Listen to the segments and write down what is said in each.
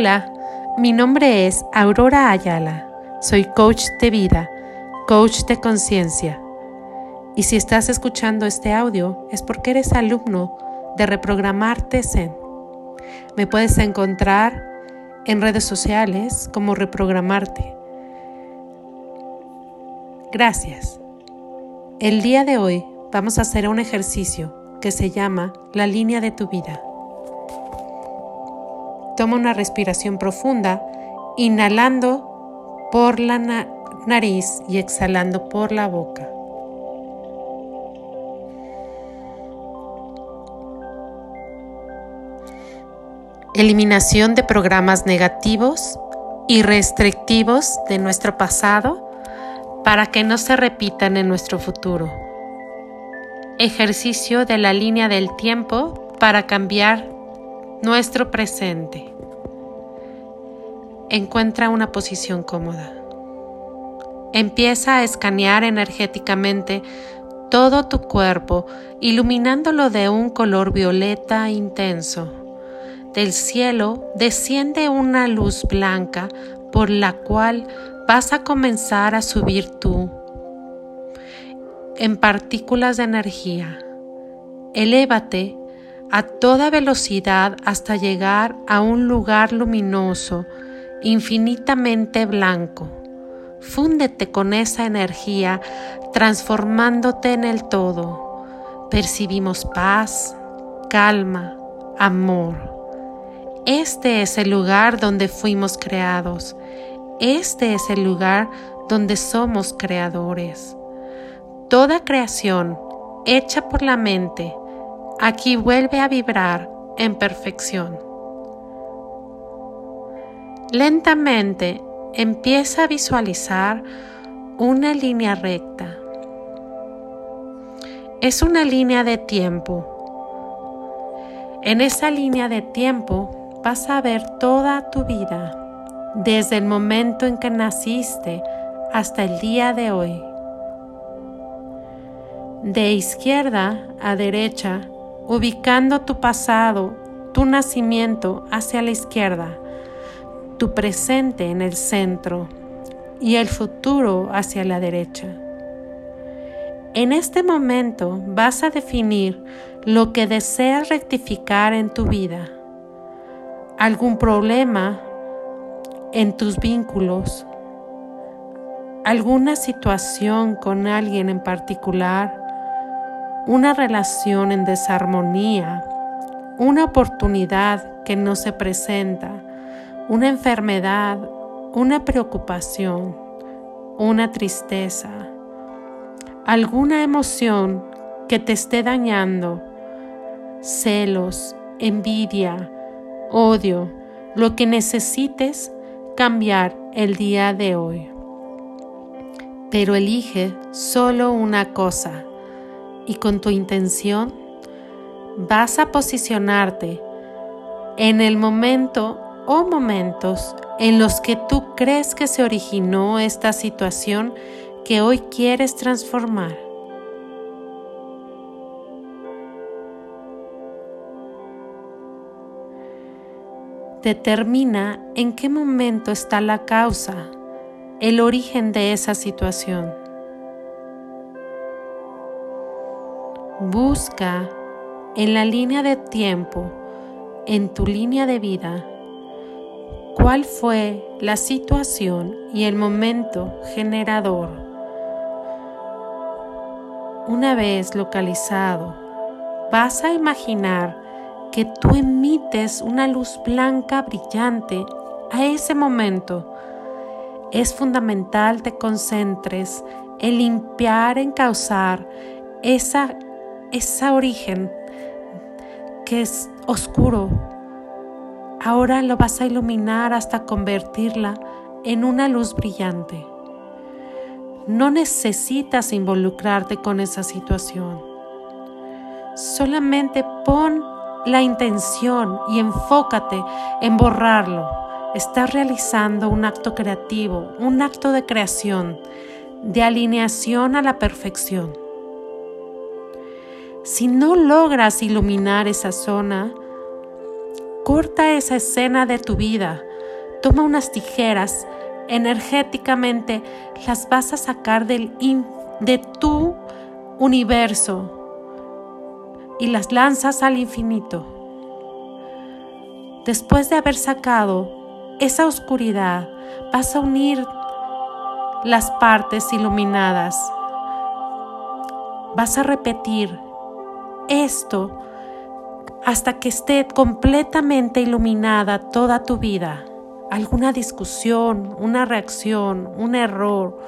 Hola, mi nombre es Aurora Ayala. Soy coach de vida, coach de conciencia. Y si estás escuchando este audio es porque eres alumno de Reprogramarte Zen. Me puedes encontrar en redes sociales como Reprogramarte. Gracias. El día de hoy vamos a hacer un ejercicio que se llama la línea de tu vida. Toma una respiración profunda, inhalando por la nariz y exhalando por la boca. Eliminación de programas negativos y restrictivos de nuestro pasado para que no se repitan en nuestro futuro. Ejercicio de la línea del tiempo para cambiar nuestro presente. Encuentra una posición cómoda. Empieza a escanear energéticamente todo tu cuerpo, iluminándolo de un color violeta intenso. Del cielo desciende una luz blanca por la cual vas a comenzar a subir tú en partículas de energía. Elévate a toda velocidad hasta llegar a un lugar luminoso, infinitamente blanco. Fúndete con esa energía, transformándote en el todo. Percibimos paz, calma, amor. Este es el lugar donde fuimos creados. Este es el lugar donde somos creadores. Toda creación hecha por la mente aquí vuelve a vibrar en perfección. Lentamente empieza a visualizar una línea recta. Es una línea de tiempo. En esa línea de tiempo vas a ver toda tu vida, desde el momento en que naciste hasta el día de hoy. De izquierda a derecha ubicando tu pasado, tu nacimiento hacia la izquierda, tu presente en el centro y el futuro hacia la derecha. En este momento vas a definir lo que deseas rectificar en tu vida, algún problema en tus vínculos, alguna situación con alguien en particular, una relación en desarmonía, una oportunidad que no se presenta, una enfermedad, una preocupación, una tristeza, alguna emoción que te esté dañando, celos, envidia, odio, lo que necesites cambiar el día de hoy. Pero elige solo una cosa y con tu intención vas a posicionarte en el momento o momentos en los que tú crees que se originó esta situación que hoy quieres transformar. Determina en qué momento está la causa, el origen de esa situación. Busca en la línea de tiempo, en tu línea de vida, cuál fue la situación y el momento generador. Una vez localizado, vas a imaginar que tú emites una luz blanca brillante a ese momento. Es fundamental te concentres en limpiar, en causar esa ese origen que es oscuro, ahora lo vas a iluminar hasta convertirla en una luz brillante. No necesitas involucrarte con esa situación. Solamente pon la intención y enfócate en borrarlo. Estás realizando un acto creativo, un acto de creación, de alineación a la perfección. Si no logras iluminar esa zona, corta esa escena de tu vida toma unas tijeras, energéticamente las vas a sacar del de tu universo y las lanzas al infinito. Después de haber sacado esa oscuridad, vas a unir las partes iluminadas. Vas a repetir esto hasta que esté completamente iluminada toda tu vida. Alguna discusión, una reacción, un error,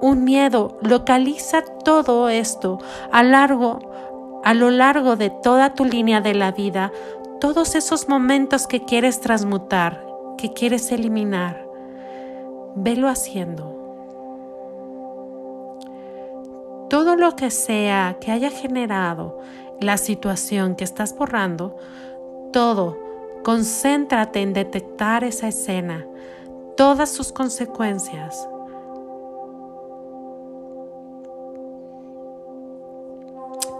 un miedo, localiza todo esto a largo a lo largo de toda tu línea de la vida, todos esos momentos que quieres transmutar, que quieres eliminar. Velo haciendo. Todo lo que sea que haya generado la situación que estás borrando, todo, concéntrate en detectar esa escena, todas sus consecuencias.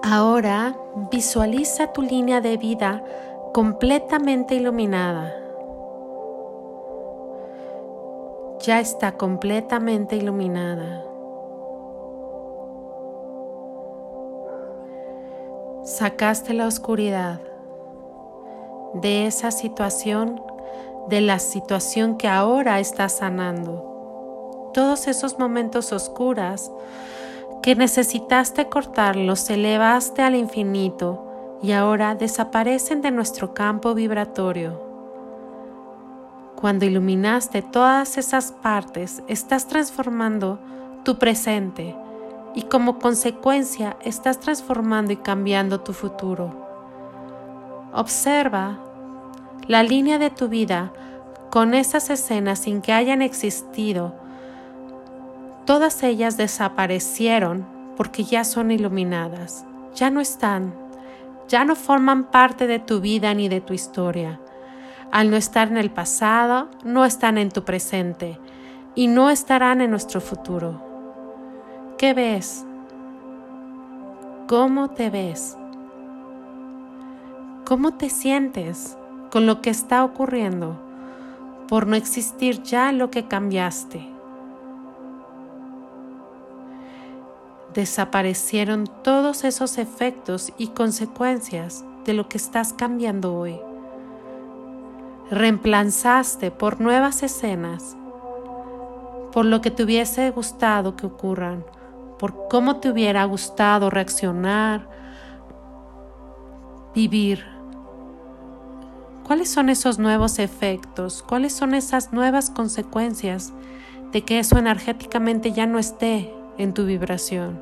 Ahora visualiza tu línea de vida completamente iluminada. Ya está completamente iluminada. Sacaste la oscuridad de esa situación, de la situación que ahora estás sanando. Todos esos momentos oscuros que necesitaste cortarlos, elevaste al infinito y ahora desaparecen de nuestro campo vibratorio. Cuando iluminaste todas esas partes, estás transformando tu presente y como consecuencia estás transformando y cambiando tu futuro. Observa la línea de tu vida con esas escenas sin que hayan existido. Todas ellas desaparecieron porque ya son iluminadas, ya no están, ya no forman parte de tu vida ni de tu historia. Al no estar en el pasado, no están en tu presente y no estarán en nuestro futuro. ¿Qué ves? ¿Cómo te ves? ¿Cómo te sientes con lo que está ocurriendo por no existir ya lo que cambiaste? Desaparecieron todos esos efectos y consecuencias de lo que estás cambiando hoy. Reemplazaste por nuevas escenas, por lo que te hubiese gustado que ocurran por cómo te hubiera gustado reaccionar, vivir. ¿Cuáles son esos nuevos efectos? ¿Cuáles son esas nuevas consecuencias de que eso energéticamente ya no esté en tu vibración?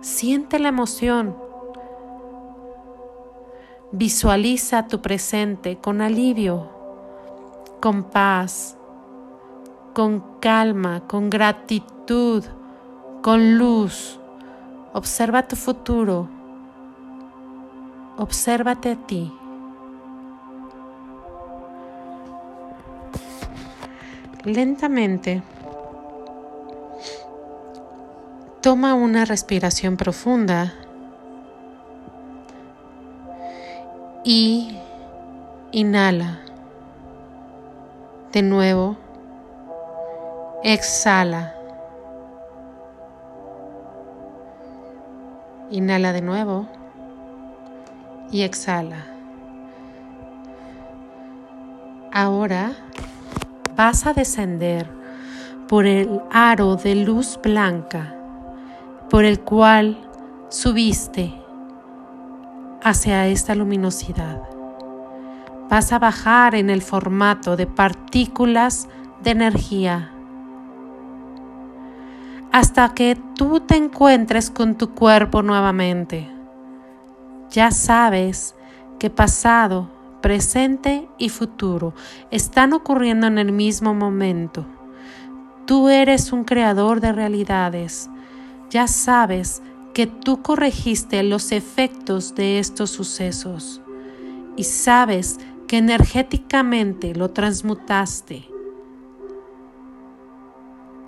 Siente la emoción. Visualiza tu presente con alivio, con paz, con calma, con gratitud con luz. Observa tu futuro. Obsérvate a ti. Lentamente, toma una respiración profunda y inhala. De nuevo, exhala. Inhala de nuevo y exhala. Ahora vas a descender por el aro de luz blanca por el cual subiste hacia esta luminosidad. Vas a bajar en el formato de partículas de energía hasta que tú te encuentres con tu cuerpo nuevamente. Ya sabes que pasado, presente y futuro están ocurriendo en el mismo momento. Tú eres un creador de realidades. Ya sabes que tú corregiste los efectos de estos sucesos y sabes que energéticamente lo transmutaste.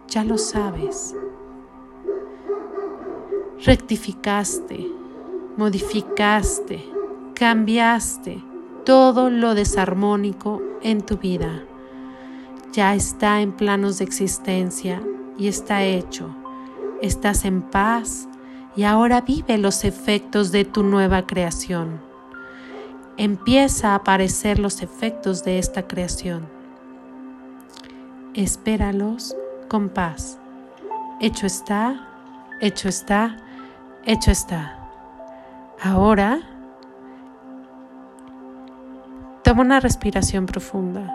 Ya lo sabes rectificaste, modificaste, cambiaste todo lo desarmónico en tu vida. ya está en planos de existencia y está hecho. Estás en paz y ahora vive los efectos de tu nueva creación. Empieza a aparecer los efectos de esta creación. Espéralos con paz. Hecho está, hecho está, hecho está. Ahora, toma una respiración profunda.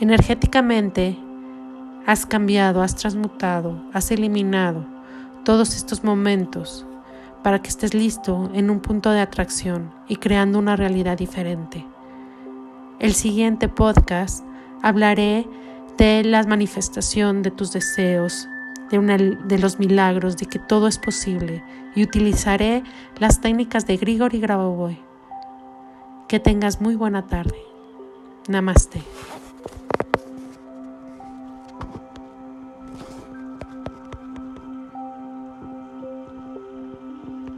Energéticamente, has cambiado, has transmutado, has eliminado todos estos momentos para que estés listo en un punto de atracción y creando una realidad diferente. El siguiente podcast hablaré de la manifestación de tus deseos, de, de los milagros, de que todo es posible y utilizaré las técnicas de Grigori Grabovoi. Que tengas muy buena tarde. Namaste.